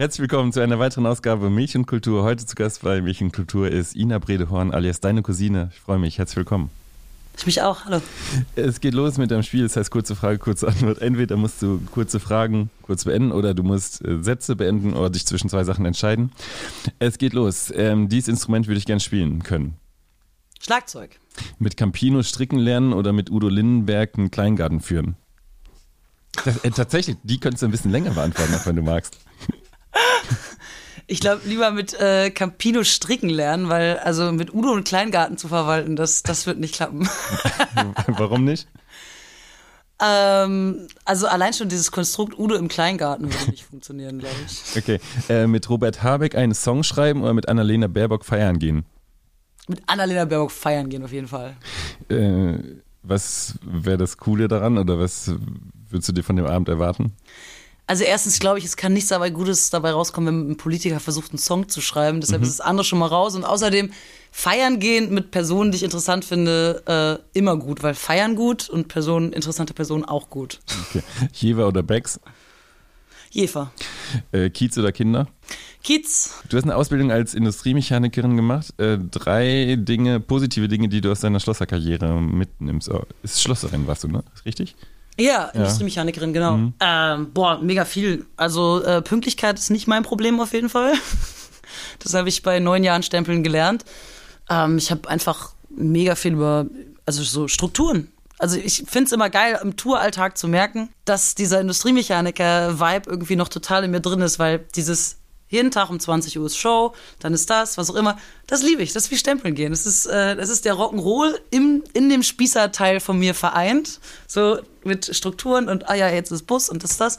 Herzlich willkommen zu einer weiteren Ausgabe Milch und Kultur. Heute zu Gast bei Milch und Kultur ist Ina Bredehorn alias deine Cousine. Ich freue mich. Herzlich willkommen. Ich mich auch. Hallo. Es geht los mit deinem Spiel. Das heißt kurze Frage, kurze Antwort. Entweder musst du kurze Fragen kurz beenden oder du musst äh, Sätze beenden oder dich zwischen zwei Sachen entscheiden. Es geht los. Ähm, dieses Instrument würde ich gerne spielen können. Schlagzeug. Mit Campino stricken lernen oder mit Udo Lindenberg einen Kleingarten führen? Das, äh, tatsächlich, die könntest du ein bisschen länger beantworten, auch wenn du magst. Ich glaube, lieber mit äh, Campino stricken lernen, weil also mit Udo einen Kleingarten zu verwalten, das, das wird nicht klappen. Warum nicht? Ähm, also allein schon dieses Konstrukt Udo im Kleingarten würde nicht funktionieren, glaube ich. Okay. Äh, mit Robert Habeck einen Song schreiben oder mit Annalena Baerbock feiern gehen? Mit Annalena Baerbock feiern gehen auf jeden Fall. Äh, was wäre das Coole daran oder was würdest du dir von dem Abend erwarten? Also erstens glaube ich, es kann nichts dabei Gutes dabei rauskommen, wenn ein Politiker versucht, einen Song zu schreiben. Deshalb mhm. ist das andere schon mal raus. Und außerdem feiern gehen mit Personen, die ich interessant finde, äh, immer gut, weil feiern gut und Personen, interessante Personen auch gut. Okay. Jever oder Becks? Jefer. Äh, Kiez oder Kinder? Kiez. Du hast eine Ausbildung als Industriemechanikerin gemacht. Äh, drei Dinge, positive Dinge, die du aus deiner Schlosserkarriere mitnimmst. Oh, ist Schlosserin, warst du, ne? Ist richtig? Ja, Industriemechanikerin, genau. Mhm. Ähm, boah, mega viel. Also äh, Pünktlichkeit ist nicht mein Problem auf jeden Fall. das habe ich bei neun Jahren Stempeln gelernt. Ähm, ich habe einfach mega viel über, also so Strukturen. Also ich finde es immer geil, im Touralltag zu merken, dass dieser Industriemechaniker-Vibe irgendwie noch total in mir drin ist, weil dieses jeden Tag um 20 Uhr ist Show, dann ist das, was auch immer. Das liebe ich. Das ist wie Stempeln gehen. Das ist, äh, das ist der Rock'n'Roll im, in dem Spießerteil von mir vereint. So mit Strukturen und, ah ja, jetzt ist Bus und das, das.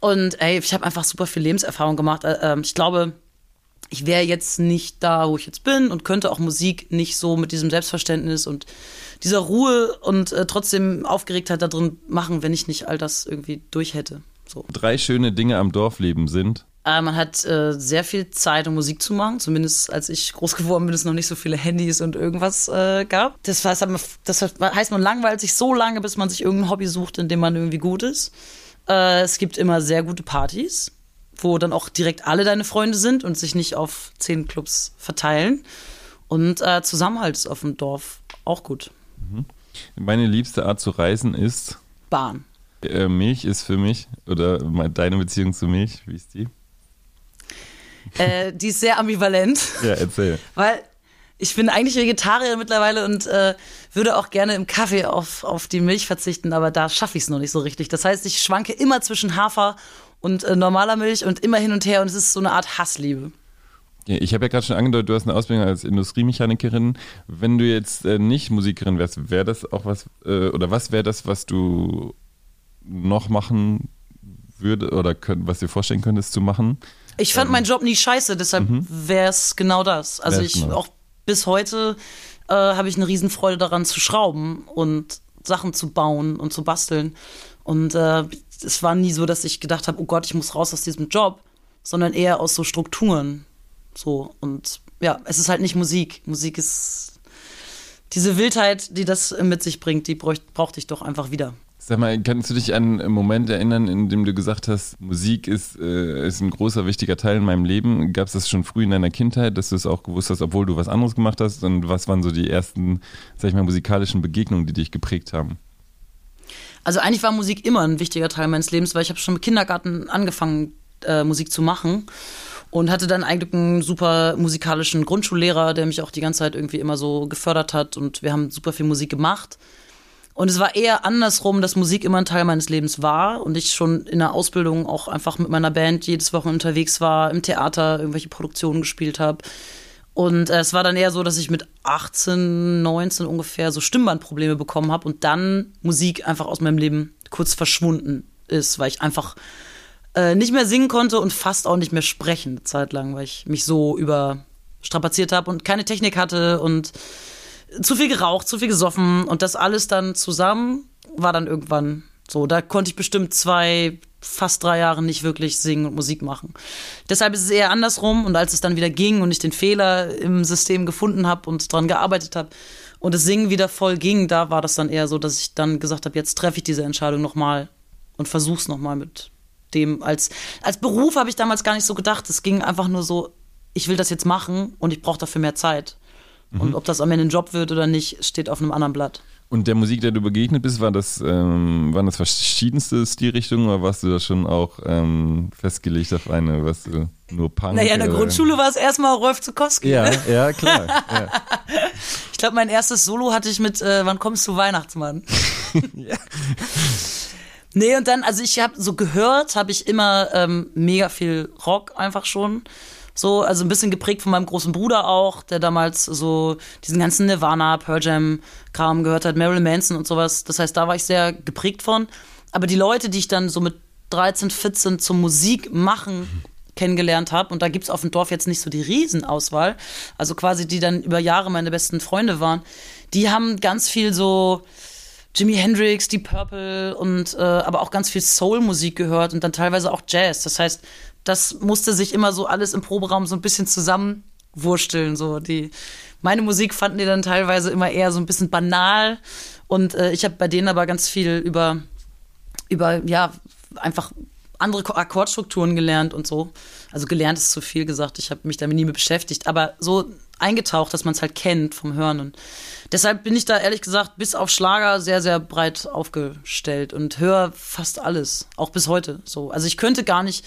Und ey, ich habe einfach super viel Lebenserfahrung gemacht. Äh, ähm, ich glaube, ich wäre jetzt nicht da, wo ich jetzt bin und könnte auch Musik nicht so mit diesem Selbstverständnis und dieser Ruhe und äh, trotzdem Aufgeregtheit da drin machen, wenn ich nicht all das irgendwie durch hätte. So. Drei schöne Dinge am Dorfleben sind. Äh, man hat äh, sehr viel Zeit, um Musik zu machen. Zumindest als ich groß geworden bin, es noch nicht so viele Handys und irgendwas äh, gab. Das heißt, das heißt, man langweilt sich so lange, bis man sich irgendein Hobby sucht, in dem man irgendwie gut ist. Äh, es gibt immer sehr gute Partys, wo dann auch direkt alle deine Freunde sind und sich nicht auf zehn Clubs verteilen. Und äh, Zusammenhalt ist auf dem Dorf auch gut. Mhm. Meine liebste Art zu reisen ist? Bahn. Äh, Milch ist für mich, oder deine Beziehung zu Milch, wie ist die? Äh, die ist sehr ambivalent. Ja, erzähl. Weil ich bin eigentlich Vegetarier mittlerweile und äh, würde auch gerne im Kaffee auf, auf die Milch verzichten, aber da schaffe ich es noch nicht so richtig. Das heißt, ich schwanke immer zwischen Hafer und äh, normaler Milch und immer hin und her und es ist so eine Art Hassliebe. Ich habe ja gerade schon angedeutet, du hast eine Ausbildung als Industriemechanikerin. Wenn du jetzt äh, nicht Musikerin wärst, wäre das auch was, äh, oder was wäre das, was du noch machen würde oder könnt, was dir vorstellen könntest zu machen? Ich fand ähm, meinen Job nie scheiße, deshalb mhm. wäre es genau das. Also ich genau. auch bis heute äh, habe ich eine Riesenfreude daran zu schrauben und Sachen zu bauen und zu basteln. Und äh, es war nie so, dass ich gedacht habe, oh Gott, ich muss raus aus diesem Job, sondern eher aus so Strukturen. So und ja, es ist halt nicht Musik. Musik ist diese Wildheit, die das mit sich bringt, die brauchte ich doch einfach wieder. Sag mal, kannst du dich an einen Moment erinnern, in dem du gesagt hast, Musik ist, äh, ist ein großer, wichtiger Teil in meinem Leben? Gab es das schon früh in deiner Kindheit, dass du es auch gewusst hast, obwohl du was anderes gemacht hast? Und was waren so die ersten, sag ich mal, musikalischen Begegnungen, die dich geprägt haben? Also eigentlich war Musik immer ein wichtiger Teil meines Lebens, weil ich habe schon im Kindergarten angefangen, äh, Musik zu machen und hatte dann eigentlich einen super musikalischen Grundschullehrer, der mich auch die ganze Zeit irgendwie immer so gefördert hat und wir haben super viel Musik gemacht. Und es war eher andersrum, dass Musik immer ein Teil meines Lebens war und ich schon in der Ausbildung auch einfach mit meiner Band jedes Wochen unterwegs war, im Theater irgendwelche Produktionen gespielt habe. Und äh, es war dann eher so, dass ich mit 18, 19 ungefähr so Stimmbandprobleme bekommen habe und dann Musik einfach aus meinem Leben kurz verschwunden ist, weil ich einfach äh, nicht mehr singen konnte und fast auch nicht mehr sprechen eine Zeit lang, weil ich mich so überstrapaziert habe und keine Technik hatte und zu viel geraucht, zu viel gesoffen und das alles dann zusammen war dann irgendwann so. Da konnte ich bestimmt zwei, fast drei Jahre nicht wirklich singen und Musik machen. Deshalb ist es eher andersrum und als es dann wieder ging und ich den Fehler im System gefunden habe und dran gearbeitet habe und das Singen wieder voll ging, da war das dann eher so, dass ich dann gesagt habe, jetzt treffe ich diese Entscheidung nochmal und versuch's nochmal mit dem als, als Beruf habe ich damals gar nicht so gedacht. Es ging einfach nur so, ich will das jetzt machen und ich brauche dafür mehr Zeit. Mhm. Und ob das am Ende ein Job wird oder nicht, steht auf einem anderen Blatt. Und der Musik, der du begegnet bist, war das, ähm, waren das verschiedenste Stilrichtungen oder warst du da schon auch ähm, festgelegt auf eine, was du nur Punk? Naja, in der Grundschule war es erstmal Rolf Zukowski. Ja, ne? ja, klar. Ja. Ich glaube, mein erstes Solo hatte ich mit äh, Wann kommst du Weihnachtsmann? ja. Nee, und dann, also ich habe so gehört, habe ich immer ähm, mega viel Rock einfach schon. So, also ein bisschen geprägt von meinem großen Bruder auch, der damals so diesen ganzen Nirvana, Pearl Jam Kram gehört hat, Marilyn Manson und sowas. Das heißt, da war ich sehr geprägt von. Aber die Leute, die ich dann so mit 13, 14 zum Musik machen kennengelernt habe, und da gibt es auf dem Dorf jetzt nicht so die Riesenauswahl, also quasi die dann über Jahre meine besten Freunde waren, die haben ganz viel so Jimi Hendrix, Deep Purple und äh, aber auch ganz viel Soul-Musik gehört und dann teilweise auch Jazz. Das heißt, das musste sich immer so alles im Proberaum so ein bisschen zusammenwursteln. So die, meine Musik fanden die dann teilweise immer eher so ein bisschen banal und äh, ich habe bei denen aber ganz viel über, über ja einfach andere Akkordstrukturen gelernt und so. Also gelernt ist zu viel gesagt. Ich habe mich damit nie mehr beschäftigt, aber so eingetaucht, dass man es halt kennt vom Hören und deshalb bin ich da ehrlich gesagt bis auf Schlager sehr sehr breit aufgestellt und höre fast alles, auch bis heute so. Also ich könnte gar nicht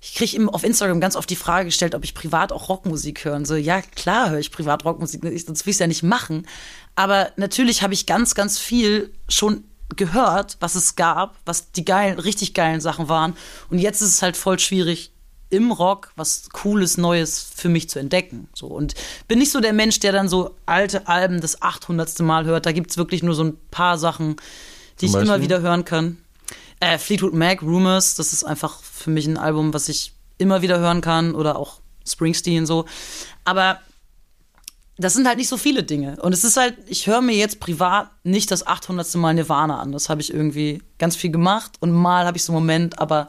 ich kriege auf Instagram ganz oft die Frage gestellt, ob ich privat auch Rockmusik höre. Und so, ja, klar höre ich privat Rockmusik, sonst will ich es ja nicht machen. Aber natürlich habe ich ganz, ganz viel schon gehört, was es gab, was die geilen, richtig geilen Sachen waren. Und jetzt ist es halt voll schwierig, im Rock was Cooles, Neues für mich zu entdecken. So. Und bin nicht so der Mensch, der dann so alte Alben das 800. Mal hört. Da gibt es wirklich nur so ein paar Sachen, die ich immer wieder hören kann. Äh, Fleetwood Mac, Rumors, das ist einfach für mich ein Album, was ich immer wieder hören kann oder auch Springsteen so. Aber das sind halt nicht so viele Dinge. Und es ist halt, ich höre mir jetzt privat nicht das 800. Mal Nirvana an. Das habe ich irgendwie ganz viel gemacht und mal habe ich so einen Moment, aber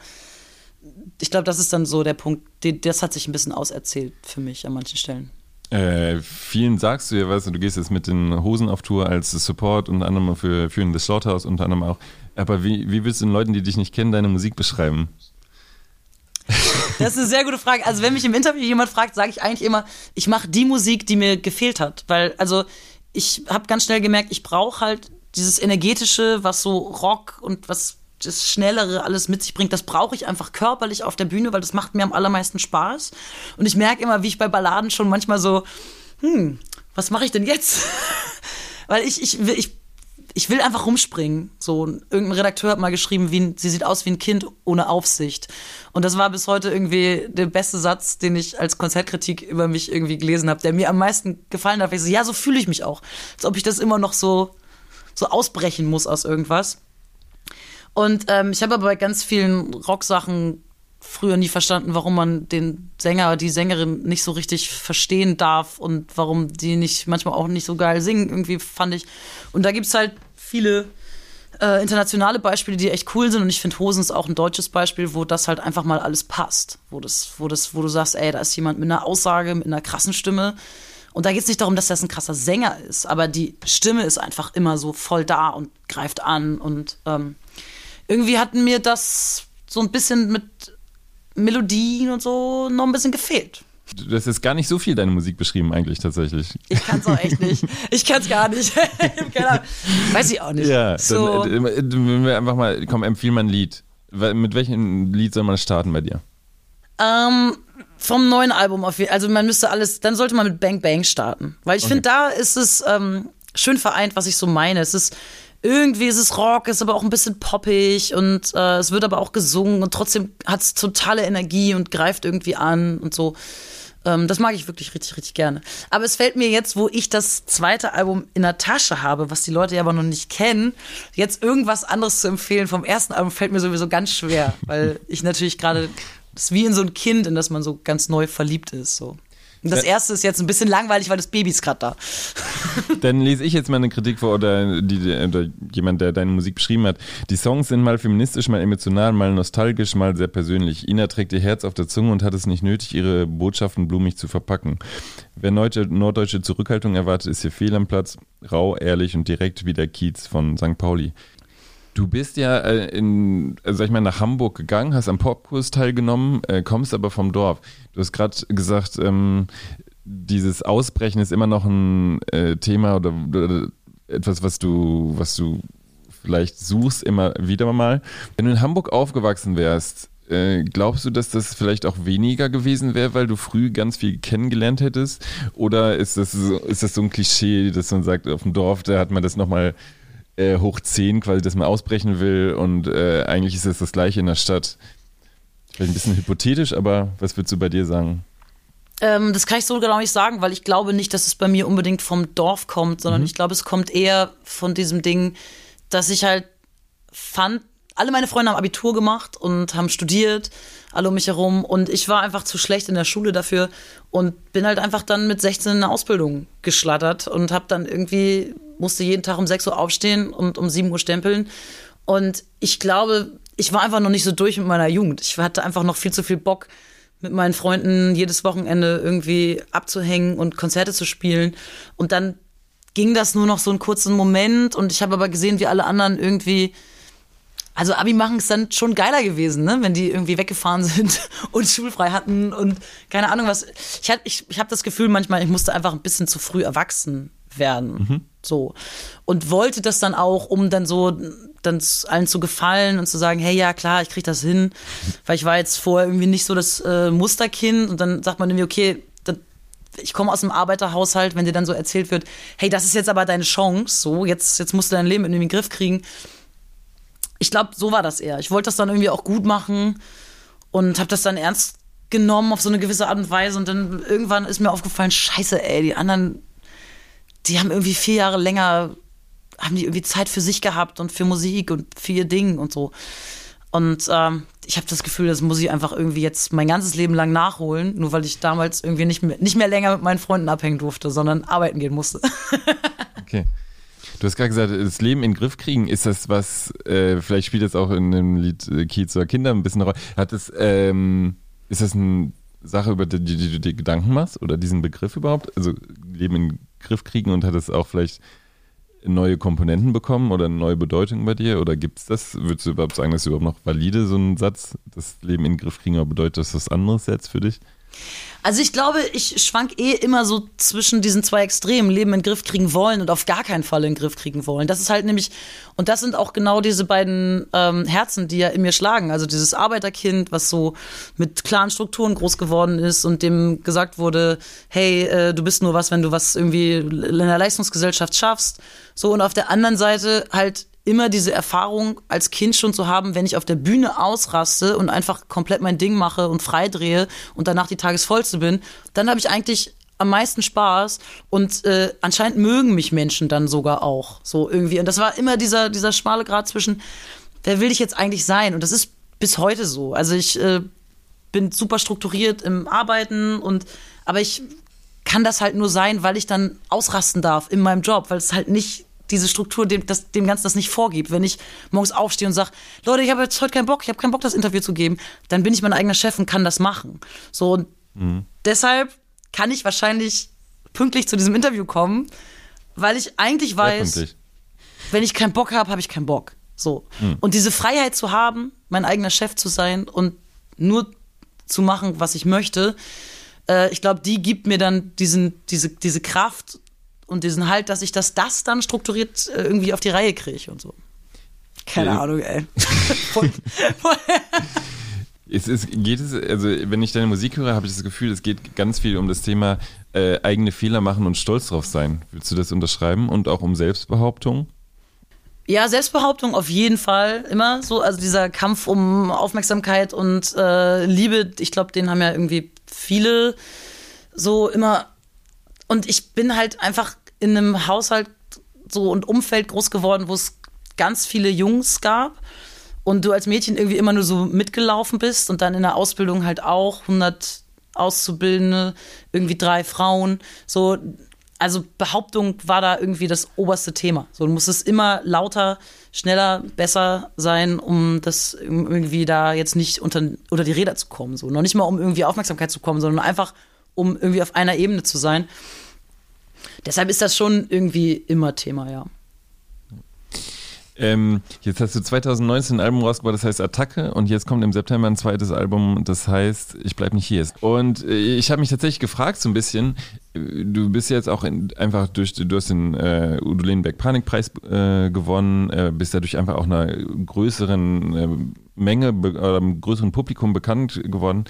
ich glaube, das ist dann so der Punkt, das hat sich ein bisschen auserzählt für mich an manchen Stellen. Äh, vielen sagst du ja, weißt du, du gehst jetzt mit den Hosen auf Tour als Support, unter anderem für, für das Slaughterhouse, unter anderem auch. Aber wie, wie willst du den Leuten, die dich nicht kennen, deine Musik beschreiben? Das ist eine sehr gute Frage. Also, wenn mich im Interview jemand fragt, sage ich eigentlich immer, ich mache die Musik, die mir gefehlt hat. Weil, also, ich habe ganz schnell gemerkt, ich brauche halt dieses energetische, was so Rock und was das Schnellere alles mit sich bringt, das brauche ich einfach körperlich auf der Bühne, weil das macht mir am allermeisten Spaß. Und ich merke immer, wie ich bei Balladen schon manchmal so, hm, was mache ich denn jetzt? weil ich, ich, ich, ich will einfach rumspringen. So, irgendein Redakteur hat mal geschrieben, wie sie sieht aus wie ein Kind ohne Aufsicht. Und das war bis heute irgendwie der beste Satz, den ich als Konzertkritik über mich irgendwie gelesen habe, der mir am meisten gefallen hat. Ich so, ja, so fühle ich mich auch. Als ob ich das immer noch so, so ausbrechen muss aus irgendwas. Und ähm, ich habe aber bei ganz vielen Rocksachen früher nie verstanden, warum man den Sänger oder die Sängerin nicht so richtig verstehen darf und warum die nicht manchmal auch nicht so geil singen, irgendwie fand ich. Und da gibt es halt viele äh, internationale Beispiele, die echt cool sind. Und ich finde, Hosen ist auch ein deutsches Beispiel, wo das halt einfach mal alles passt. Wo, das, wo, das, wo du sagst, ey, da ist jemand mit einer Aussage, mit einer krassen Stimme. Und da geht es nicht darum, dass das ein krasser Sänger ist, aber die Stimme ist einfach immer so voll da und greift an und ähm, irgendwie hat mir das so ein bisschen mit Melodien und so noch ein bisschen gefehlt. Du hast jetzt gar nicht so viel deine Musik beschrieben, eigentlich tatsächlich. Ich kann es auch echt nicht. Ich kann es gar nicht. Weiß ich auch nicht. Ja, so. dann äh, wenn wir einfach mal, komm, empfiehl mal ein Lied. Mit welchem Lied soll man starten bei dir? Ähm, vom neuen Album auf jeden Also man müsste alles, dann sollte man mit Bang Bang starten. Weil ich okay. finde, da ist es ähm, schön vereint, was ich so meine. Es ist irgendwie ist es Rock, ist aber auch ein bisschen poppig und äh, es wird aber auch gesungen und trotzdem hat es totale Energie und greift irgendwie an und so. Ähm, das mag ich wirklich richtig, richtig gerne. Aber es fällt mir jetzt, wo ich das zweite Album in der Tasche habe, was die Leute ja aber noch nicht kennen, jetzt irgendwas anderes zu empfehlen vom ersten Album fällt mir sowieso ganz schwer, weil ich natürlich gerade, das ist wie in so ein Kind, in das man so ganz neu verliebt ist. So. Das erste ist jetzt ein bisschen langweilig, weil das Baby ist gerade da. Dann lese ich jetzt mal eine Kritik vor oder, die, oder jemand, der deine Musik beschrieben hat. Die Songs sind mal feministisch, mal emotional, mal nostalgisch, mal sehr persönlich. Ina trägt ihr Herz auf der Zunge und hat es nicht nötig, ihre Botschaften blumig zu verpacken. Wer norddeutsche Zurückhaltung erwartet, ist hier fehl am Platz. Rau, ehrlich und direkt wie der Kiez von St. Pauli. Du bist ja äh, in, äh, sag ich mal, nach Hamburg gegangen, hast am Popkurs teilgenommen, äh, kommst aber vom Dorf. Du hast gerade gesagt, ähm, dieses Ausbrechen ist immer noch ein äh, Thema oder, oder, etwas, was du, was du vielleicht suchst immer wieder mal. Wenn du in Hamburg aufgewachsen wärst, äh, glaubst du, dass das vielleicht auch weniger gewesen wäre, weil du früh ganz viel kennengelernt hättest? Oder ist das so, ist das so ein Klischee, dass man sagt, auf dem Dorf, da hat man das nochmal äh, hoch 10, quasi, dass man ausbrechen will und äh, eigentlich ist es das gleiche in der Stadt? Vielleicht ein bisschen hypothetisch, aber was würdest du bei dir sagen? Ähm, das kann ich so genau nicht sagen, weil ich glaube nicht, dass es bei mir unbedingt vom Dorf kommt, sondern mhm. ich glaube, es kommt eher von diesem Ding, dass ich halt fand, alle meine Freunde haben Abitur gemacht und haben studiert, alle um mich herum. Und ich war einfach zu schlecht in der Schule dafür und bin halt einfach dann mit 16 in eine Ausbildung geschlattert und habe dann irgendwie, musste jeden Tag um 6 Uhr aufstehen und um 7 Uhr stempeln. Und ich glaube, ich war einfach noch nicht so durch mit meiner Jugend. Ich hatte einfach noch viel zu viel Bock, mit meinen Freunden jedes Wochenende irgendwie abzuhängen und Konzerte zu spielen. Und dann ging das nur noch so einen kurzen Moment und ich habe aber gesehen, wie alle anderen irgendwie also Abi machen ist dann schon geiler gewesen, ne? wenn die irgendwie weggefahren sind und schulfrei hatten und keine Ahnung was. Ich, ich, ich habe das Gefühl manchmal, ich musste einfach ein bisschen zu früh erwachsen werden. Mhm. So. Und wollte das dann auch, um dann so dann allen zu gefallen und zu sagen, hey, ja klar, ich krieg das hin. Weil ich war jetzt vorher irgendwie nicht so das äh, Musterkind und dann sagt man irgendwie, okay, ich komme aus einem Arbeiterhaushalt, wenn dir dann so erzählt wird, hey, das ist jetzt aber deine Chance, so, jetzt, jetzt musst du dein Leben in den Griff kriegen ich glaube, so war das eher. Ich wollte das dann irgendwie auch gut machen und habe das dann ernst genommen auf so eine gewisse Art und Weise. Und dann irgendwann ist mir aufgefallen, scheiße, ey, die anderen, die haben irgendwie vier Jahre länger, haben die irgendwie Zeit für sich gehabt und für Musik und für ihr Ding und so. Und ähm, ich habe das Gefühl, das muss ich einfach irgendwie jetzt mein ganzes Leben lang nachholen, nur weil ich damals irgendwie nicht mehr, nicht mehr länger mit meinen Freunden abhängen durfte, sondern arbeiten gehen musste. okay. Du hast gerade gesagt, das Leben in den Griff kriegen, ist das was, äh, vielleicht spielt das auch in dem Lied äh, oder Kinder ein bisschen eine Rolle. Hat das, ähm, ist das eine Sache, über die, die, du dir Gedanken machst oder diesen Begriff überhaupt? Also Leben in den Griff kriegen und hat es auch vielleicht neue Komponenten bekommen oder eine neue Bedeutung bei dir? Oder gibt es das? Würdest du überhaupt sagen, dass ist überhaupt noch valide, so ein Satz, das Leben in den Griff kriegen, aber bedeutet das was anderes jetzt für dich? Also ich glaube, ich schwank eh immer so zwischen diesen zwei Extremen, Leben in den Griff kriegen wollen und auf gar keinen Fall in den Griff kriegen wollen. Das ist halt nämlich, und das sind auch genau diese beiden ähm, Herzen, die ja in mir schlagen. Also dieses Arbeiterkind, was so mit klaren Strukturen groß geworden ist und dem gesagt wurde, hey, äh, du bist nur was, wenn du was irgendwie in der Leistungsgesellschaft schaffst. So, und auf der anderen Seite halt immer diese Erfahrung als Kind schon zu haben, wenn ich auf der Bühne ausraste und einfach komplett mein Ding mache und freidrehe und danach die Tagesvollste bin, dann habe ich eigentlich am meisten Spaß und äh, anscheinend mögen mich Menschen dann sogar auch so irgendwie. Und das war immer dieser, dieser schmale Grad zwischen, wer will ich jetzt eigentlich sein? Und das ist bis heute so. Also ich äh, bin super strukturiert im Arbeiten und aber ich kann das halt nur sein, weil ich dann ausrasten darf in meinem Job, weil es halt nicht diese Struktur dem, das, dem Ganzen das nicht vorgibt. Wenn ich morgens aufstehe und sage, Leute, ich habe jetzt heute keinen Bock, ich habe keinen Bock, das Interview zu geben, dann bin ich mein eigener Chef und kann das machen. So, und mhm. deshalb kann ich wahrscheinlich pünktlich zu diesem Interview kommen, weil ich eigentlich weiß, wenn ich keinen Bock habe, habe ich keinen Bock. So. Mhm. Und diese Freiheit zu haben, mein eigener Chef zu sein und nur zu machen, was ich möchte, äh, ich glaube, die gibt mir dann diesen, diese, diese Kraft und diesen Halt, dass ich das, das dann strukturiert äh, irgendwie auf die Reihe kriege und so. Keine ja. Ahnung, ey. es ist, geht es, also wenn ich deine Musik höre, habe ich das Gefühl, es geht ganz viel um das Thema äh, eigene Fehler machen und stolz drauf sein. Willst du das unterschreiben? Und auch um Selbstbehauptung? Ja, Selbstbehauptung auf jeden Fall immer so. Also dieser Kampf um Aufmerksamkeit und äh, Liebe, ich glaube, den haben ja irgendwie viele so immer und ich bin halt einfach in einem Haushalt so und Umfeld groß geworden, wo es ganz viele Jungs gab und du als Mädchen irgendwie immer nur so mitgelaufen bist und dann in der Ausbildung halt auch 100 Auszubildende, irgendwie drei Frauen, so also Behauptung war da irgendwie das oberste Thema. So, du musstest immer lauter, schneller, besser sein, um das irgendwie da jetzt nicht unter, unter die Räder zu kommen. So, noch nicht mal um irgendwie Aufmerksamkeit zu kommen, sondern einfach um irgendwie auf einer Ebene zu sein. Deshalb ist das schon irgendwie immer Thema, ja. Ähm, jetzt hast du 2019 ein Album rausgebracht, das heißt Attacke und jetzt kommt im September ein zweites Album, das heißt Ich bleib nicht hier. Und äh, ich habe mich tatsächlich gefragt so ein bisschen, äh, du bist jetzt auch in, einfach durch, du hast den äh, Udo Lehnberg Panikpreis äh, gewonnen, äh, bist dadurch einfach auch einer größeren äh, Menge oder einem größeren Publikum bekannt geworden.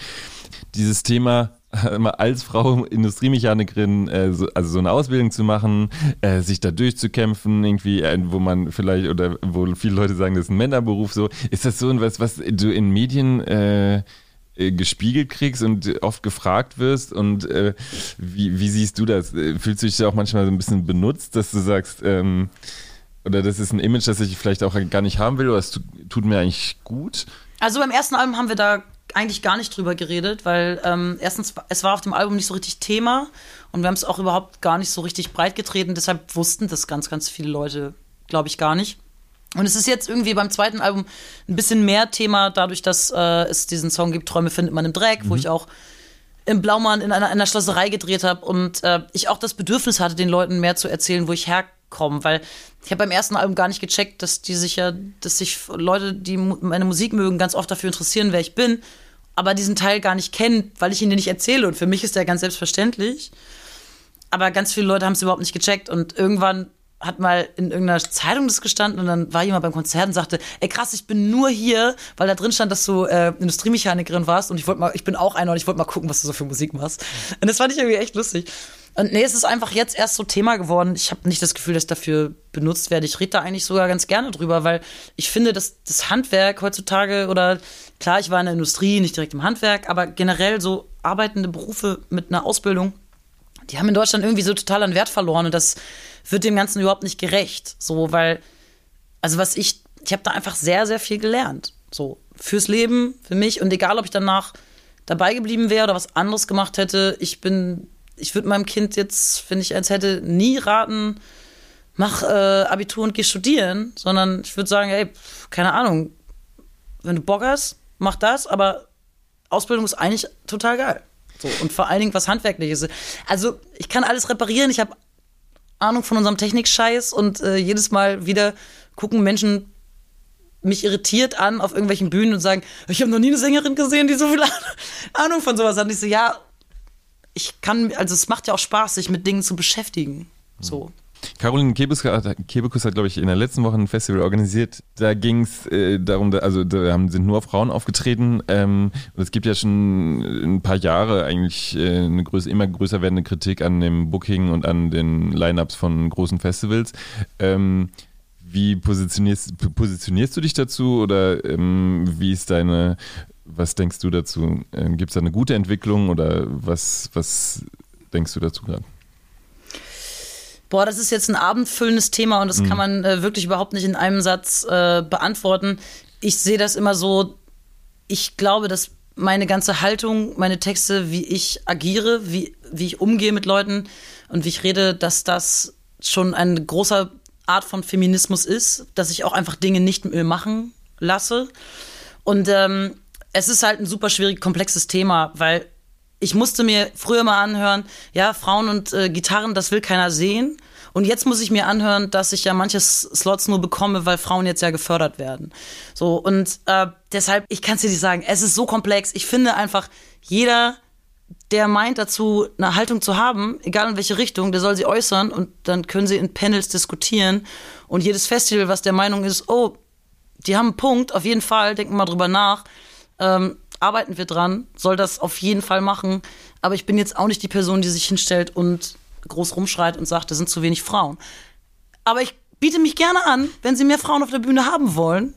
Dieses Thema als Frau Industriemechanikerin, äh, so, also so eine Ausbildung zu machen, äh, sich da durchzukämpfen, irgendwie, äh, wo man vielleicht, oder wo viele Leute sagen, das ist ein Männerberuf, so. Ist das so etwas, was du in Medien äh, äh, gespiegelt kriegst und oft gefragt wirst und äh, wie, wie siehst du das? Fühlst du dich da auch manchmal so ein bisschen benutzt, dass du sagst, ähm, oder das ist ein Image, das ich vielleicht auch gar nicht haben will, oder es tut mir eigentlich gut? Also beim ersten Album haben wir da eigentlich gar nicht drüber geredet, weil ähm, erstens, es war auf dem Album nicht so richtig Thema und wir haben es auch überhaupt gar nicht so richtig breit getreten, deshalb wussten das ganz, ganz viele Leute, glaube ich, gar nicht. Und es ist jetzt irgendwie beim zweiten Album ein bisschen mehr Thema, dadurch, dass äh, es diesen Song gibt, Träume findet man im Dreck, mhm. wo ich auch im Blaumann in einer, einer Schlosserei gedreht habe und äh, ich auch das Bedürfnis hatte, den Leuten mehr zu erzählen, wo ich herkomme, weil ich habe beim ersten Album gar nicht gecheckt, dass die sich ja, dass sich Leute, die meine Musik mögen, ganz oft dafür interessieren, wer ich bin aber diesen Teil gar nicht kennen, weil ich ihn dir nicht erzähle. Und für mich ist der ganz selbstverständlich. Aber ganz viele Leute haben es überhaupt nicht gecheckt. Und irgendwann hat mal in irgendeiner Zeitung das gestanden und dann war jemand beim Konzert und sagte, ey krass, ich bin nur hier, weil da drin stand, dass du äh, Industriemechanikerin warst und ich wollte mal, ich bin auch einer und ich wollte mal gucken, was du so für Musik machst. Und das fand ich irgendwie echt lustig. Und nee, es ist einfach jetzt erst so Thema geworden. Ich habe nicht das Gefühl, dass dafür benutzt werde. Ich rede da eigentlich sogar ganz gerne drüber, weil ich finde, dass das Handwerk heutzutage oder klar, ich war in der Industrie, nicht direkt im Handwerk, aber generell so arbeitende Berufe mit einer Ausbildung, die haben in Deutschland irgendwie so total an Wert verloren und das wird dem Ganzen überhaupt nicht gerecht. So, weil, also was ich, ich habe da einfach sehr, sehr viel gelernt. So, fürs Leben, für mich und egal, ob ich danach dabei geblieben wäre oder was anderes gemacht hätte, ich bin ich würde meinem Kind jetzt, wenn ich eins hätte, nie raten, mach äh, Abitur und geh studieren, sondern ich würde sagen, ey, keine Ahnung, wenn du Bock hast, mach das, aber Ausbildung ist eigentlich total geil. So, und vor allen Dingen was Handwerkliches. Also, ich kann alles reparieren, ich habe Ahnung von unserem Technikscheiß und äh, jedes Mal wieder gucken Menschen mich irritiert an auf irgendwelchen Bühnen und sagen, ich habe noch nie eine Sängerin gesehen, die so viel Ahnung von sowas hat. Und ich so, ja, ich kann, also es macht ja auch Spaß, sich mit Dingen zu beschäftigen. So. Caroline Kebekus hat, glaube ich, in der letzten Woche ein Festival organisiert. Da ging es äh, darum, also da haben, sind nur Frauen aufgetreten. Ähm, und es gibt ja schon ein paar Jahre eigentlich äh, eine größ immer größer werdende Kritik an dem Booking und an den Lineups von großen Festivals. Ähm, wie positionierst, positionierst du dich dazu oder ähm, wie ist deine was denkst du dazu? Ähm, Gibt es da eine gute Entwicklung oder was, was denkst du dazu gerade? Boah, das ist jetzt ein abendfüllendes Thema und das mhm. kann man äh, wirklich überhaupt nicht in einem Satz äh, beantworten. Ich sehe das immer so, ich glaube, dass meine ganze Haltung, meine Texte, wie ich agiere, wie, wie ich umgehe mit Leuten und wie ich rede, dass das schon eine große Art von Feminismus ist, dass ich auch einfach Dinge nicht mit mir machen lasse. Und ähm, es ist halt ein super schwierig, komplexes Thema, weil ich musste mir früher mal anhören, ja, Frauen und äh, Gitarren, das will keiner sehen. Und jetzt muss ich mir anhören, dass ich ja manche Slots nur bekomme, weil Frauen jetzt ja gefördert werden. So, und äh, deshalb, ich kann es dir nicht sagen, es ist so komplex. Ich finde einfach, jeder, der meint dazu, eine Haltung zu haben, egal in welche Richtung, der soll sie äußern und dann können sie in Panels diskutieren. Und jedes Festival, was der Meinung ist, oh, die haben einen Punkt, auf jeden Fall, denken mal drüber nach ähm, arbeiten wir dran, soll das auf jeden Fall machen. Aber ich bin jetzt auch nicht die Person, die sich hinstellt und groß rumschreit und sagt, da sind zu wenig Frauen. Aber ich biete mich gerne an, wenn Sie mehr Frauen auf der Bühne haben wollen.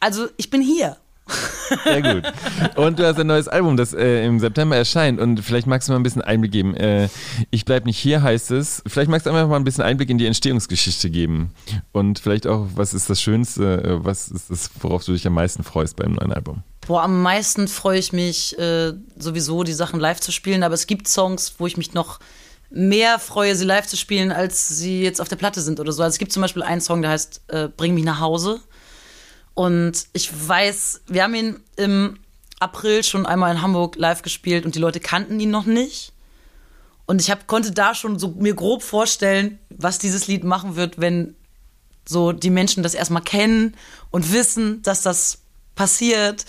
Also ich bin hier. Sehr gut. Und du hast ein neues Album, das äh, im September erscheint. Und vielleicht magst du mal ein bisschen Einblick geben. Äh, ich bleib nicht hier, heißt es. Vielleicht magst du einfach mal ein bisschen Einblick in die Entstehungsgeschichte geben. Und vielleicht auch, was ist das Schönste, äh, was ist das, worauf du dich am meisten freust beim neuen Album? Boah, am meisten freue ich mich äh, sowieso, die Sachen live zu spielen. Aber es gibt Songs, wo ich mich noch mehr freue, sie live zu spielen, als sie jetzt auf der Platte sind oder so. Also es gibt zum Beispiel einen Song, der heißt äh, Bring mich nach Hause. Und ich weiß, wir haben ihn im April schon einmal in Hamburg live gespielt und die Leute kannten ihn noch nicht. Und ich hab, konnte da schon so mir grob vorstellen, was dieses Lied machen wird, wenn so die Menschen das erstmal kennen und wissen, dass das passiert.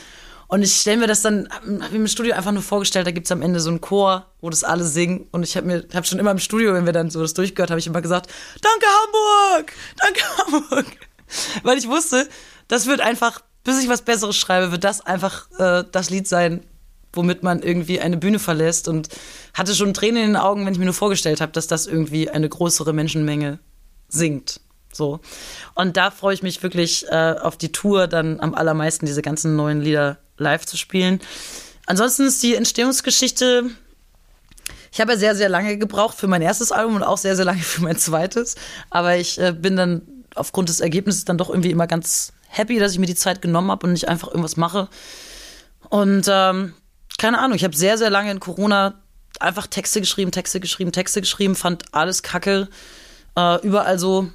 Und ich stelle mir das dann, habe mir im Studio einfach nur vorgestellt, da gibt es am Ende so einen Chor, wo das alle singen. Und ich habe mir, habe schon immer im Studio, wenn wir dann so das durchgehört, habe ich immer gesagt, danke Hamburg, danke Hamburg. Weil ich wusste, das wird einfach, bis ich was Besseres schreibe, wird das einfach äh, das Lied sein, womit man irgendwie eine Bühne verlässt. Und hatte schon Tränen in den Augen, wenn ich mir nur vorgestellt habe, dass das irgendwie eine größere Menschenmenge singt. So. Und da freue ich mich wirklich äh, auf die Tour, dann am allermeisten diese ganzen neuen Lieder live zu spielen. Ansonsten ist die Entstehungsgeschichte. Ich habe ja sehr, sehr lange gebraucht für mein erstes Album und auch sehr, sehr lange für mein zweites. Aber ich äh, bin dann aufgrund des Ergebnisses dann doch irgendwie immer ganz happy, dass ich mir die Zeit genommen habe und nicht einfach irgendwas mache. Und ähm, keine Ahnung, ich habe sehr, sehr lange in Corona einfach Texte geschrieben, Texte geschrieben, Texte geschrieben, fand alles kacke. Äh, überall so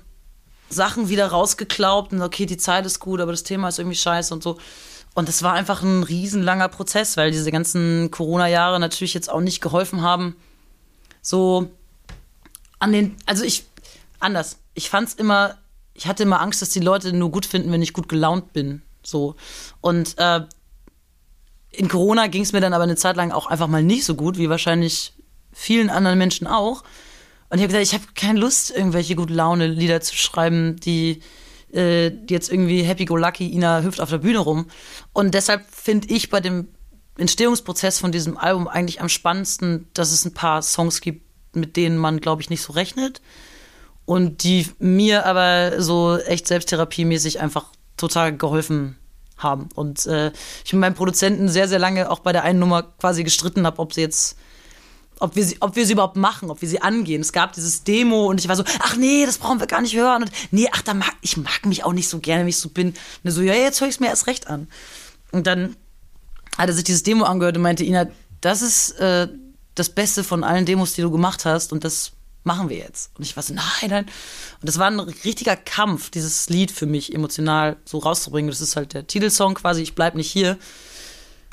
Sachen wieder rausgeklaubt und okay, die Zeit ist gut, aber das Thema ist irgendwie scheiße und so. Und das war einfach ein riesenlanger Prozess, weil diese ganzen Corona-Jahre natürlich jetzt auch nicht geholfen haben. So an den, also ich, anders. Ich fand's immer, ich hatte immer Angst, dass die Leute nur gut finden, wenn ich gut gelaunt bin. So. Und äh, in Corona ging es mir dann aber eine Zeit lang auch einfach mal nicht so gut, wie wahrscheinlich vielen anderen Menschen auch. Und ich habe gesagt, ich habe keine Lust, irgendwelche gute Laune-Lieder zu schreiben, die, äh, jetzt irgendwie Happy Go Lucky, Ina hüpft auf der Bühne rum. Und deshalb finde ich bei dem Entstehungsprozess von diesem Album eigentlich am spannendsten, dass es ein paar Songs gibt, mit denen man, glaube ich, nicht so rechnet. Und die mir aber so echt selbsttherapiemäßig einfach total geholfen haben. Und äh, ich mit meinem Produzenten sehr, sehr lange auch bei der einen Nummer quasi gestritten habe, ob sie jetzt ob wir, sie, ob wir sie überhaupt machen, ob wir sie angehen. Es gab dieses Demo und ich war so, ach nee, das brauchen wir gar nicht hören. Und nee, ach, da mag, ich mag mich auch nicht so gerne, wie ich so bin. Und so, ja, jetzt höre ich es mir erst recht an. Und dann hat er sich dieses Demo angehört und meinte, Ina, das ist äh, das Beste von allen Demos, die du gemacht hast und das machen wir jetzt. Und ich war so, nein, nein. Und das war ein richtiger Kampf, dieses Lied für mich emotional so rauszubringen. Das ist halt der Titelsong quasi, ich bleib nicht hier.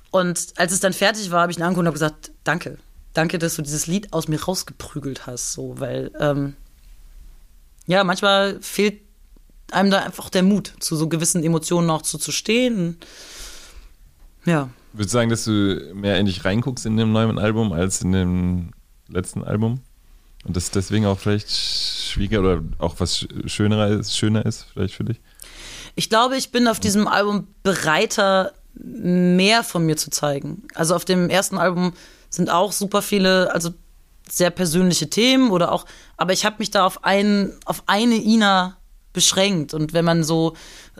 Und als es dann fertig war, habe ich ihn angeguckt und habe gesagt, danke danke, dass du dieses Lied aus mir rausgeprügelt hast, so, weil ähm, ja, manchmal fehlt einem da einfach der Mut, zu so gewissen Emotionen auch zuzustehen. Ja. Würdest du sagen, dass du mehr in dich reinguckst in dem neuen Album als in dem letzten Album? Und das deswegen auch vielleicht schwieriger oder auch was schöner ist, schöner ist vielleicht für dich? Ich glaube, ich bin auf diesem Album bereiter, mehr von mir zu zeigen. Also auf dem ersten Album sind auch super viele, also sehr persönliche Themen oder auch, aber ich habe mich da auf einen, auf eine Ina beschränkt. Und wenn man so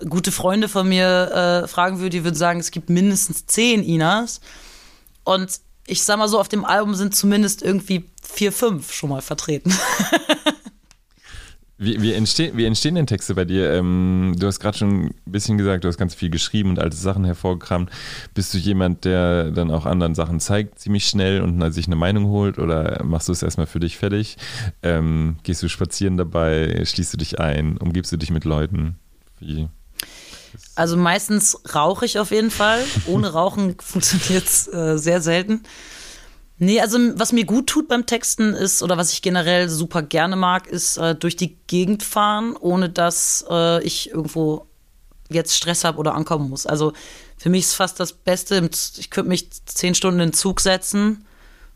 gute Freunde von mir äh, fragen würde, die würden sagen, es gibt mindestens zehn Inas. Und ich sag mal so, auf dem Album sind zumindest irgendwie vier, fünf schon mal vertreten. Wie, wie, entstehen, wie entstehen denn Texte bei dir? Ähm, du hast gerade schon ein bisschen gesagt, du hast ganz viel geschrieben und alte Sachen hervorgekramt. Bist du jemand, der dann auch anderen Sachen zeigt, ziemlich schnell und sich eine Meinung holt oder machst du es erstmal für dich fertig? Ähm, gehst du spazieren dabei? Schließt du dich ein? Umgibst du dich mit Leuten? Wie? Also meistens rauche ich auf jeden Fall. Ohne Rauchen funktioniert es äh, sehr selten. Nee, also was mir gut tut beim Texten ist, oder was ich generell super gerne mag, ist äh, durch die Gegend fahren, ohne dass äh, ich irgendwo jetzt Stress habe oder ankommen muss. Also für mich ist fast das Beste, ich könnte mich zehn Stunden in den Zug setzen,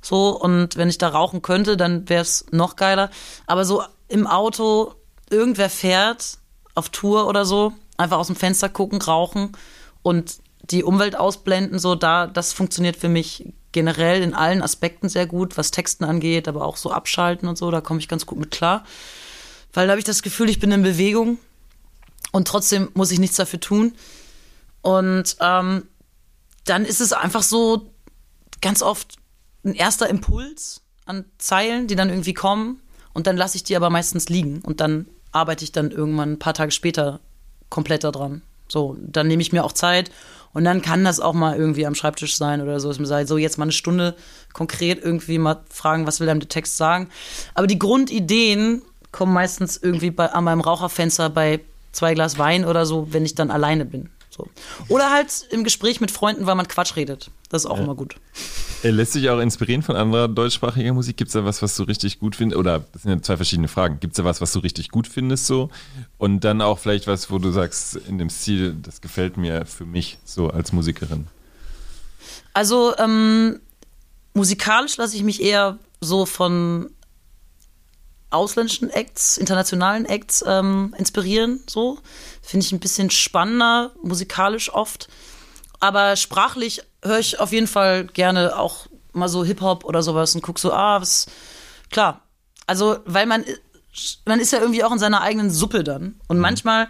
so, und wenn ich da rauchen könnte, dann wäre es noch geiler. Aber so im Auto, irgendwer fährt auf Tour oder so, einfach aus dem Fenster gucken, rauchen und die Umwelt ausblenden, so da, das funktioniert für mich generell in allen Aspekten sehr gut, was Texten angeht, aber auch so abschalten und so, da komme ich ganz gut mit klar. Weil da habe ich das Gefühl, ich bin in Bewegung und trotzdem muss ich nichts dafür tun. Und ähm, dann ist es einfach so ganz oft ein erster Impuls an Zeilen, die dann irgendwie kommen und dann lasse ich die aber meistens liegen und dann arbeite ich dann irgendwann ein paar Tage später komplett daran. So, dann nehme ich mir auch Zeit und dann kann das auch mal irgendwie am Schreibtisch sein oder so, dass man sagt, so jetzt mal eine Stunde konkret irgendwie mal fragen, was will einem der Text sagen. Aber die Grundideen kommen meistens irgendwie bei, an meinem Raucherfenster bei zwei Glas Wein oder so, wenn ich dann alleine bin. So. Oder halt im Gespräch mit Freunden, weil man Quatsch redet. Das ist auch ja. immer gut. Er lässt sich auch inspirieren von anderer deutschsprachiger Musik? Gibt es da was, was du richtig gut findest? Oder das sind ja zwei verschiedene Fragen. Gibt es da was, was du richtig gut findest so? Und dann auch vielleicht was, wo du sagst, in dem Stil, das gefällt mir für mich so als Musikerin? Also ähm, musikalisch lasse ich mich eher so von ausländischen Acts, internationalen Acts ähm, inspirieren. So finde ich ein bisschen spannender, musikalisch oft. Aber sprachlich höre ich auf jeden Fall gerne auch mal so Hip-Hop oder sowas und gucke so, ah, was, klar. Also, weil man, man ist ja irgendwie auch in seiner eigenen Suppe dann. Und mhm. manchmal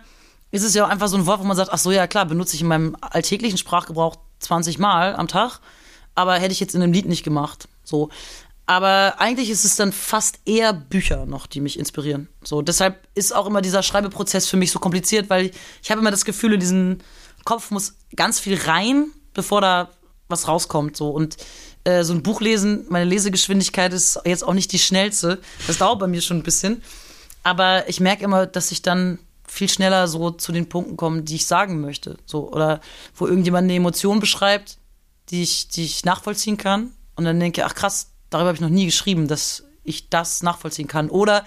ist es ja auch einfach so ein Wort, wo man sagt, ach so, ja klar, benutze ich in meinem alltäglichen Sprachgebrauch 20 Mal am Tag, aber hätte ich jetzt in einem Lied nicht gemacht. So. Aber eigentlich ist es dann fast eher Bücher noch, die mich inspirieren. So, deshalb ist auch immer dieser Schreibeprozess für mich so kompliziert, weil ich, ich habe immer das Gefühl, in diesen Kopf muss ganz viel rein, bevor da was rauskommt. So. Und äh, so ein Buch lesen, meine Lesegeschwindigkeit ist jetzt auch nicht die schnellste. Das dauert bei mir schon ein bisschen. Aber ich merke immer, dass ich dann viel schneller so zu den Punkten komme, die ich sagen möchte. So, oder wo irgendjemand eine Emotion beschreibt, die ich, die ich nachvollziehen kann. Und dann denke ich, ach krass, darüber habe ich noch nie geschrieben, dass ich das nachvollziehen kann. Oder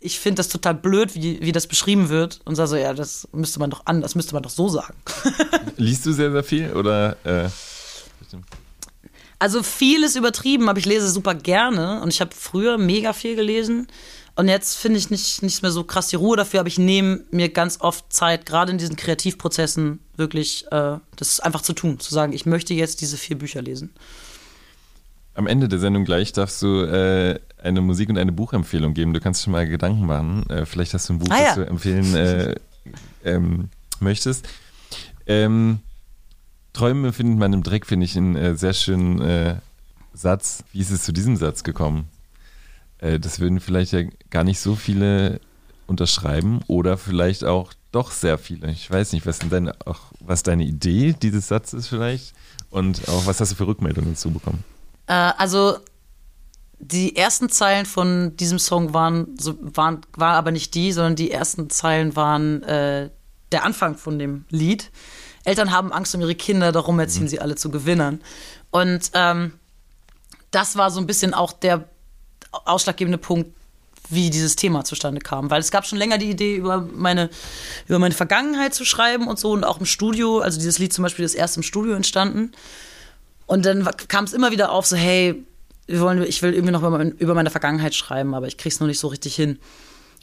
ich finde das total blöd, wie, wie das beschrieben wird und sage so, ja, das müsste man doch an, das müsste man doch so sagen. Liest du sehr, sehr viel oder? Äh, also viel ist übertrieben, aber ich lese super gerne und ich habe früher mega viel gelesen. Und jetzt finde ich nicht, nicht mehr so krass die Ruhe dafür, aber ich nehme mir ganz oft Zeit, gerade in diesen Kreativprozessen, wirklich äh, das einfach zu tun, zu sagen, ich möchte jetzt diese vier Bücher lesen. Am Ende der Sendung gleich darfst du äh, eine Musik- und eine Buchempfehlung geben. Du kannst schon mal Gedanken machen. Äh, vielleicht hast du ein Buch, ah, ja. das du empfehlen äh, ähm, möchtest. Ähm, Träume findet man im Dreck, finde ich einen äh, sehr schönen äh, Satz. Wie ist es zu diesem Satz gekommen? Äh, das würden vielleicht ja gar nicht so viele unterschreiben oder vielleicht auch doch sehr viele. Ich weiß nicht, was, deine, auch, was deine Idee dieses Satzes vielleicht und auch was hast du für Rückmeldungen dazu bekommen? Äh, also die ersten Zeilen von diesem Song waren, so, waren war aber nicht die, sondern die ersten Zeilen waren äh, der Anfang von dem Lied. Eltern haben Angst um ihre Kinder, darum erziehen mhm. sie alle zu Gewinnern. Und ähm, das war so ein bisschen auch der ausschlaggebende Punkt, wie dieses Thema zustande kam. Weil es gab schon länger die Idee, über meine, über meine Vergangenheit zu schreiben und so und auch im Studio. Also dieses Lied zum Beispiel ist erst im Studio entstanden. Und dann kam es immer wieder auf, so, hey, wollen, ich will irgendwie noch über, mein, über meine Vergangenheit schreiben, aber ich krieg's noch nicht so richtig hin.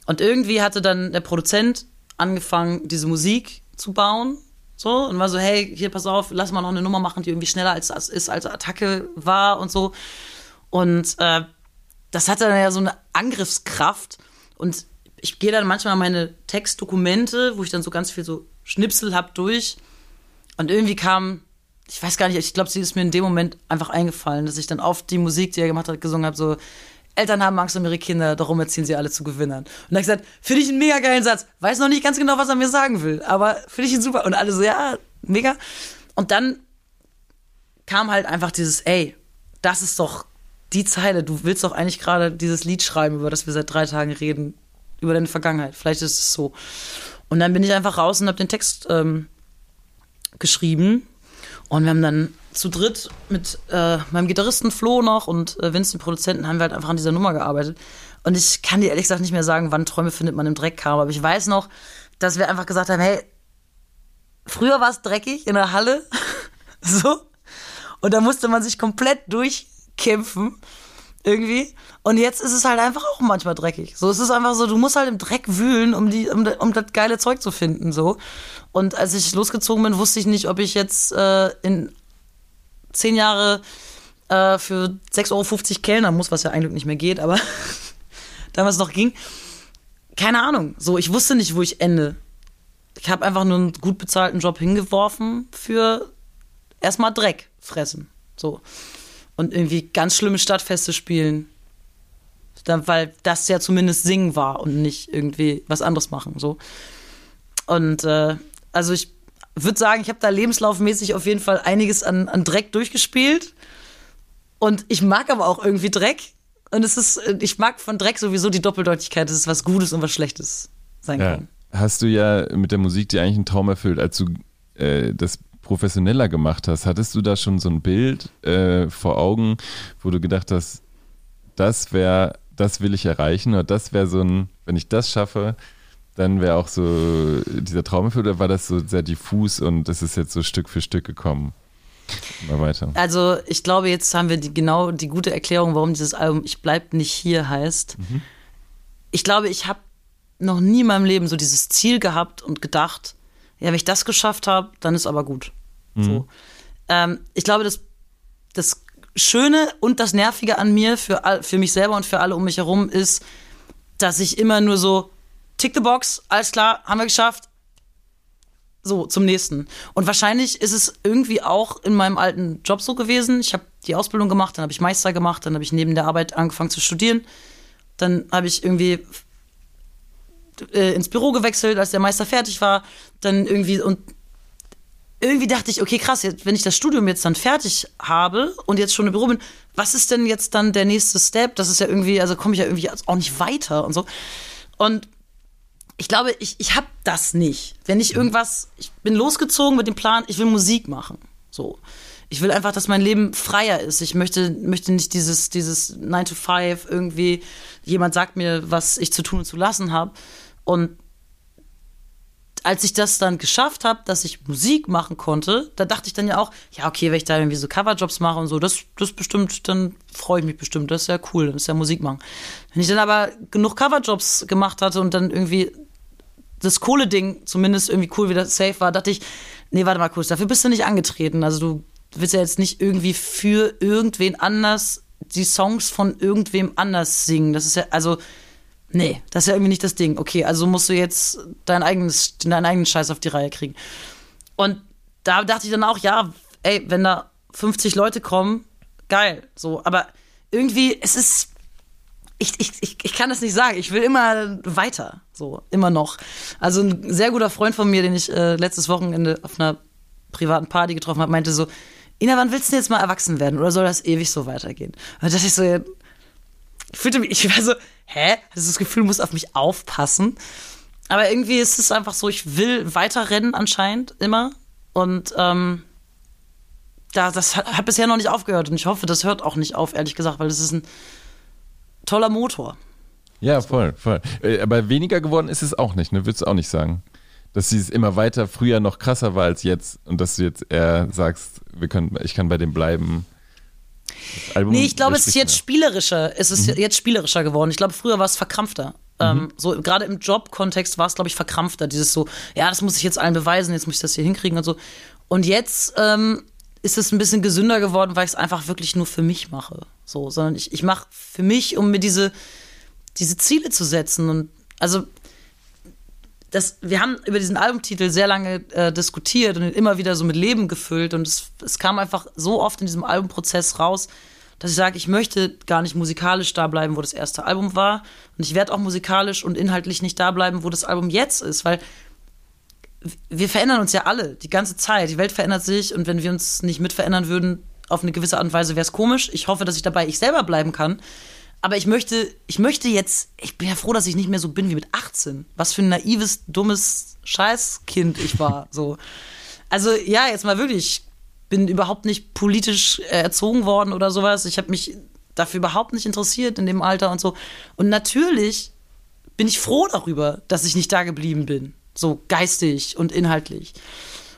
Und irgendwie hatte dann der Produzent angefangen, diese Musik zu bauen. So, und war so, hey, hier, pass auf, lass mal noch eine Nummer machen, die irgendwie schneller als das ist, als Attacke war und so. Und äh, das hatte dann ja so eine Angriffskraft. Und ich gehe dann manchmal meine Textdokumente, wo ich dann so ganz viel so Schnipsel hab durch. Und irgendwie kam ich weiß gar nicht, ich glaube, sie ist mir in dem Moment einfach eingefallen, dass ich dann auf die Musik, die er gemacht hat, gesungen habe, so, Eltern haben Angst um ihre Kinder, darum erziehen sie alle zu Gewinnern. Und da habe ich gesagt, finde ich einen mega geilen Satz. Weiß noch nicht ganz genau, was er mir sagen will, aber finde ich ihn super. Und alle so, ja, mega. Und dann kam halt einfach dieses, ey, das ist doch die Zeile. Du willst doch eigentlich gerade dieses Lied schreiben, über das wir seit drei Tagen reden, über deine Vergangenheit. Vielleicht ist es so. Und dann bin ich einfach raus und habe den Text ähm, geschrieben und wir haben dann zu dritt mit äh, meinem Gitarristen Flo noch und äh, Vince, dem Produzenten, haben wir halt einfach an dieser Nummer gearbeitet. Und ich kann dir ehrlich gesagt nicht mehr sagen, wann Träume findet man im Dreck kam, aber ich weiß noch, dass wir einfach gesagt haben, hey, früher war es dreckig in der Halle, so, und da musste man sich komplett durchkämpfen irgendwie. Und jetzt ist es halt einfach auch manchmal dreckig. So, es ist einfach so, du musst halt im Dreck wühlen, um die, um, um das geile Zeug zu finden, so. Und als ich losgezogen bin, wusste ich nicht, ob ich jetzt äh, in zehn Jahre äh, für 6,50 Euro kellnern muss, was ja eigentlich nicht mehr geht, aber damals noch ging. Keine Ahnung. So, ich wusste nicht, wo ich ende. Ich habe einfach nur einen gut bezahlten Job hingeworfen für erstmal Dreck fressen. So. Und irgendwie ganz schlimme Stadtfeste spielen. Dann, weil das ja zumindest singen war und nicht irgendwie was anderes machen. So. Und äh, also ich würde sagen, ich habe da lebenslaufmäßig auf jeden Fall einiges an, an Dreck durchgespielt. Und ich mag aber auch irgendwie Dreck. Und es ist, ich mag von Dreck sowieso die Doppeldeutigkeit, dass es was Gutes und was Schlechtes sein ja. kann. Hast du ja mit der Musik dir eigentlich einen Traum erfüllt, als du äh, das professioneller gemacht hast, hattest du da schon so ein Bild äh, vor Augen, wo du gedacht hast, das wäre, das will ich erreichen oder das wäre so ein, wenn ich das schaffe, dann wäre auch so dieser Traum erfüllt oder war das so sehr diffus und es ist jetzt so Stück für Stück gekommen? Mal weiter. Also ich glaube, jetzt haben wir die, genau die gute Erklärung, warum dieses Album Ich bleib nicht hier heißt. Mhm. Ich glaube, ich habe noch nie in meinem Leben so dieses Ziel gehabt und gedacht, ja, wenn ich das geschafft habe, dann ist aber gut. Mhm. So. Ähm, ich glaube, das, das Schöne und das Nervige an mir für, all, für mich selber und für alle um mich herum ist, dass ich immer nur so, tick the box, alles klar, haben wir geschafft. So, zum nächsten. Und wahrscheinlich ist es irgendwie auch in meinem alten Job so gewesen. Ich habe die Ausbildung gemacht, dann habe ich Meister gemacht, dann habe ich neben der Arbeit angefangen zu studieren. Dann habe ich irgendwie äh, ins Büro gewechselt, als der Meister fertig war. Dann irgendwie und irgendwie dachte ich, okay, krass, jetzt, wenn ich das Studium jetzt dann fertig habe und jetzt schon im Büro bin, was ist denn jetzt dann der nächste Step? Das ist ja irgendwie, also komme ich ja irgendwie auch nicht weiter und so. Und ich glaube, ich, ich habe das nicht. Wenn ich irgendwas, ich bin losgezogen mit dem Plan, ich will Musik machen. So. Ich will einfach, dass mein Leben freier ist. Ich möchte, möchte nicht dieses, dieses 9 to 5 irgendwie, jemand sagt mir, was ich zu tun und zu lassen habe. Und als ich das dann geschafft habe, dass ich Musik machen konnte, da dachte ich dann ja auch, ja, okay, wenn ich da irgendwie so Coverjobs mache und so, das, das bestimmt, dann freue ich mich bestimmt, das ist ja cool, das ist ja Musik machen. Wenn ich dann aber genug Coverjobs gemacht hatte und dann irgendwie das Kohle-Ding zumindest irgendwie cool wieder safe war, dachte ich, nee, warte mal kurz, dafür bist du nicht angetreten. Also du willst ja jetzt nicht irgendwie für irgendwen anders die Songs von irgendwem anders singen. Das ist ja, also Nee, das ist ja irgendwie nicht das Ding. Okay, also musst du jetzt dein eigenes, deinen eigenen Scheiß auf die Reihe kriegen. Und da dachte ich dann auch, ja, ey, wenn da 50 Leute kommen, geil. So, aber irgendwie, es ist. Ich, ich, ich, ich kann das nicht sagen. Ich will immer weiter. So, immer noch. Also ein sehr guter Freund von mir, den ich äh, letztes Wochenende auf einer privaten Party getroffen habe, meinte so, Ina, wann willst du jetzt mal erwachsen werden? Oder soll das ewig so weitergehen? Und da dachte ich so, ich fühlte mich, ich war so, hä? Also das Gefühl, muss auf mich aufpassen. Aber irgendwie ist es einfach so, ich will weiter rennen anscheinend immer. Und ähm, da, das hat, hat, bisher noch nicht aufgehört. Und ich hoffe, das hört auch nicht auf, ehrlich gesagt, weil es ist ein toller Motor. Ja, voll, voll. Äh, aber weniger geworden ist es auch nicht, ne? Würdest du auch nicht sagen? Dass sie es immer weiter früher noch krasser war als jetzt und dass du jetzt eher sagst, wir können, ich kann bei dem bleiben. Album nee, ich glaube, es ist jetzt spielerischer. Es ist mhm. jetzt spielerischer geworden. Ich glaube, früher war es verkrampfter. Mhm. Ähm, so gerade im Job-Kontext war es, glaube ich, verkrampfter. Dieses so, ja, das muss ich jetzt allen beweisen, jetzt muss ich das hier hinkriegen und so. Und jetzt ähm, ist es ein bisschen gesünder geworden, weil ich es einfach wirklich nur für mich mache. So, sondern ich, ich mache für mich, um mir diese, diese Ziele zu setzen. Und also das, wir haben über diesen Albumtitel sehr lange äh, diskutiert und immer wieder so mit Leben gefüllt. Und es, es kam einfach so oft in diesem Albumprozess raus, dass ich sage, ich möchte gar nicht musikalisch da bleiben, wo das erste Album war. Und ich werde auch musikalisch und inhaltlich nicht da bleiben, wo das Album jetzt ist, weil wir verändern uns ja alle die ganze Zeit. Die Welt verändert sich und wenn wir uns nicht mit verändern würden, auf eine gewisse Art und Weise wäre es komisch. Ich hoffe, dass ich dabei ich selber bleiben kann. Aber ich möchte, ich möchte jetzt, ich bin ja froh, dass ich nicht mehr so bin wie mit 18. Was für ein naives, dummes Scheißkind ich war. so. Also ja, jetzt mal wirklich, ich bin überhaupt nicht politisch erzogen worden oder sowas. Ich habe mich dafür überhaupt nicht interessiert in dem Alter und so. Und natürlich bin ich froh darüber, dass ich nicht da geblieben bin. So geistig und inhaltlich.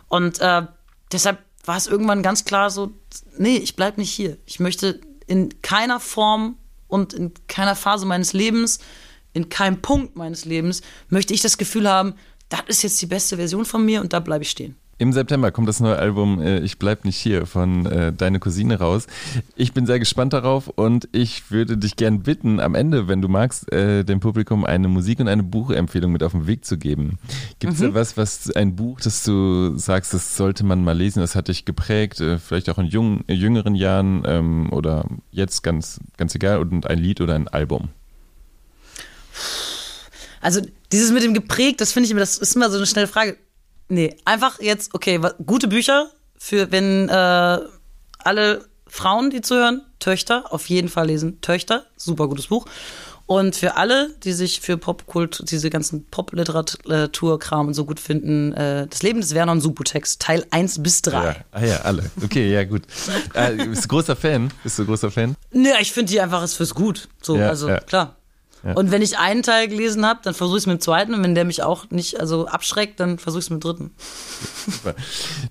Und äh, deshalb war es irgendwann ganz klar so, nee, ich bleib nicht hier. Ich möchte in keiner Form und in keiner Phase meines Lebens, in keinem Punkt meines Lebens möchte ich das Gefühl haben, das ist jetzt die beste Version von mir und da bleibe ich stehen. Im September kommt das neue Album äh, Ich bleib nicht hier von äh, Deine Cousine raus. Ich bin sehr gespannt darauf und ich würde dich gern bitten, am Ende, wenn du magst, äh, dem Publikum eine Musik- und eine Buchempfehlung mit auf den Weg zu geben. Gibt es mhm. da was, was ein Buch, das du sagst, das sollte man mal lesen, das hat dich geprägt, äh, vielleicht auch in jung, jüngeren Jahren ähm, oder jetzt ganz, ganz egal, und ein Lied oder ein Album? Also dieses mit dem geprägt, das finde ich immer, das ist immer so eine schnelle Frage Nee, einfach jetzt, okay, gute Bücher für, wenn äh, alle Frauen, die zuhören, Töchter, auf jeden Fall lesen. Töchter, super gutes Buch. Und für alle, die sich für Popkult, diese ganzen Popliteraturkram und so gut finden, äh, das Leben des Vernon Subutex, Teil 1 bis 3. Ja. Ah ja, alle. Okay, ja gut. Äh, bist du großer Fan? Bist du großer Fan? Nee, ich finde die einfach ist fürs Gut. So, Ja, also ja. klar. Und wenn ich einen Teil gelesen habe, dann versuche ich es mit dem zweiten. Und wenn der mich auch nicht also abschreckt, dann versuche ich es mit dem dritten. Super.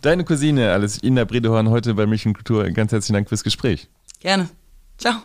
Deine Cousine, alles Ina Bredehorn, heute bei München Kultur. Ganz herzlichen Dank fürs Gespräch. Gerne. Ciao.